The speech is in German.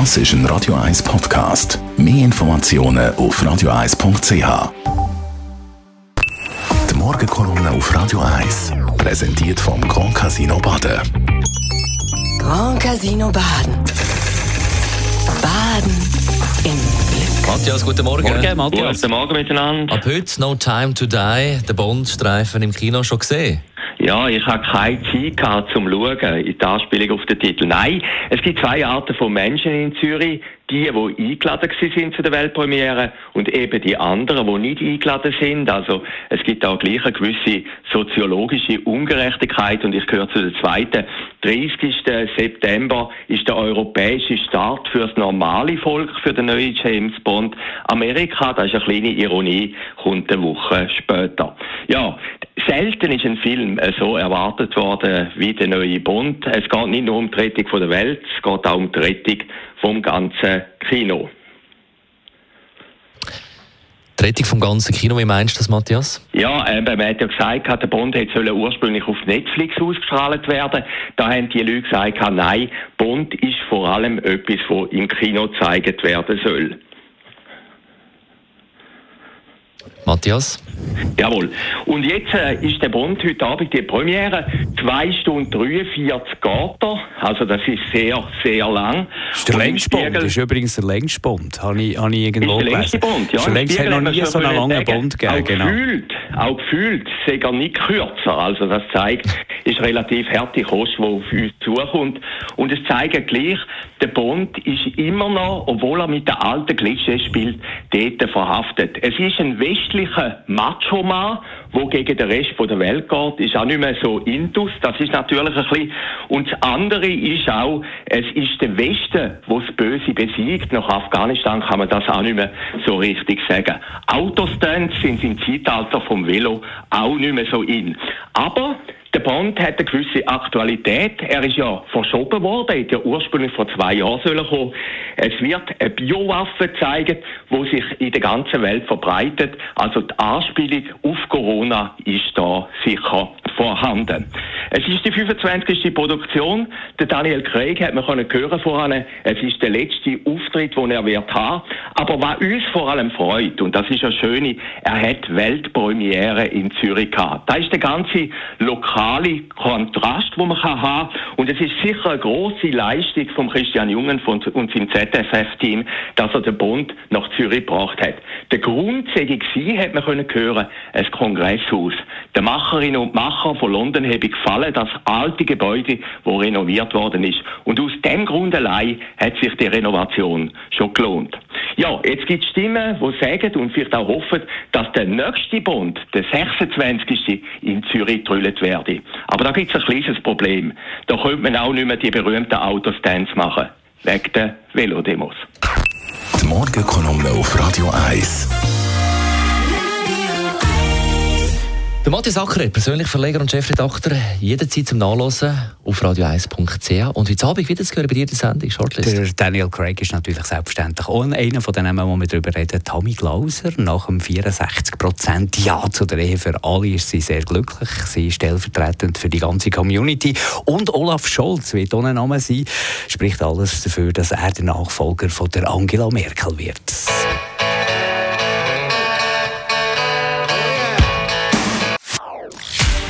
Das ist ein Radio 1 Podcast. Mehr Informationen auf radio1.ch. Die Morgenkolumne auf Radio 1 präsentiert vom Grand Casino Baden. Grand Casino Baden. Baden im Glück. Matthias, guten Morgen. Morgen, Matthias. Guten Morgen miteinander. Ab heute No Time to Die, der Bond-Streifen im Kino schon gesehen. Ja, ich habe keine Zeit gehabt zum Schauen in der Anspielung auf den Titel. Nein, es gibt zwei Arten von Menschen in Zürich. Die, die eingeladen sind zu der Weltpremiere und eben die anderen, die nicht eingeladen sind. Also es gibt auch gleich eine gewisse soziologische Ungerechtigkeit und ich gehöre zu der zweiten. 30. September ist der europäische Start für das normale Volk für den neuen James Bond. Amerika, das ist eine kleine Ironie, kommt eine Woche später. Ja, Selten ist ein Film äh, so erwartet worden wie der neue Bond. Es geht nicht nur um die Rettung von der Welt, es geht auch um die Rettung vom ganzen Kino. Die Rettung vom ganzen Kino, wie meinst du das, Matthias? Ja, äh, man hat ja gesagt, der Bond hätte ursprünglich auf Netflix ausgestrahlt werden. Da haben die Leute gesagt, nein, Bond ist vor allem etwas, das im Kino gezeigt werden soll. Matthias? Jawohl. Und jetzt äh, ist der Bond heute Abend die Premiere. 2 Stunden 43 geht er. Also das ist sehr, sehr lang. Das ist der längste Bond. Das ist übrigens der längste Bond. Habe ich, habe ich irgendwo ist der längste Bond, ja. Es längst noch nie so einen langen Bond gegeben. Auch genau. gefühlt, auch gefühlt, er nicht kürzer. Also das zeigt, ist relativ harte Kost, die auf uns zukommt. Und es zeigt gleich, der Bond ist immer noch, obwohl er mit den alten Klischees spielt, dort verhaftet. Es ist ein westlicher Macho-Mann, der gegen den Rest der Welt geht, ist auch nicht mehr so intus. Das ist natürlich ein bisschen. Und das andere ist auch, es ist der Westen, der das Böse besiegt. Nach Afghanistan kann man das auch nicht mehr so richtig sagen. Autostunts sind im Zeitalter vom Velo auch nicht mehr so in. Aber der Bond hat eine gewisse Aktualität. Er ist ja verschoben worden, hätte ja ursprünglich vor zwei Jahren sollen kommen. Es wird eine Biowaffe zeigen, die sich in der ganzen Welt verbreitet. Also die Anspielung auf Corona ist da sicher vorhanden. Es ist die 25. Produktion. Der Daniel Craig hat man können hören vorhin. Es ist der letzte Auftritt, den er wird haben. Aber was uns vor allem freut, und das ist ja schön, er hat Weltpremiere in Zürich gehabt. Da ist der ganze lokale Kontrast, den man haben kann. Und es ist sicher eine große Leistung von Christian Jungen und seinem ZFF-Team, dass er den Bund nach Zürich gebracht hat. Der Grund sei hat man können hören, ein Kongresshaus. Der Macherinnen und Macher von London habe gefallen, das alte Gebäude, wo renoviert worden ist. Und aus dem Grund allein hat sich die Renovation schon gelohnt. Ja, jetzt gibt es Stimmen, die sagen und vielleicht auch hoffen, dass der nächste Bund, der 26. in Zürich trüllt werde. Aber da gibt es ein kleines Problem. Da könnte man auch nicht mehr die berühmten Autostands machen. Wegen der Velodemos. Die Morgenkolumne auf Radio 1. Der Matthias Acker, persönlich Verleger und Chefredakteur, jederzeit zum Nachlesen auf radio1.ch. Und heute Abend wieder zu hören bei dir die Sendung, Shortlist. Der Daniel Craig ist natürlich selbstverständlich auch einer von den Namen, wo wir darüber reden. Tammy Glauser, nach dem 64% Ja zu der Ehe für alle ist sie sehr glücklich. Sie ist stellvertretend für die ganze Community. Und Olaf Scholz wird ohne Name sein, spricht alles dafür, dass er der Nachfolger von der Angela Merkel wird.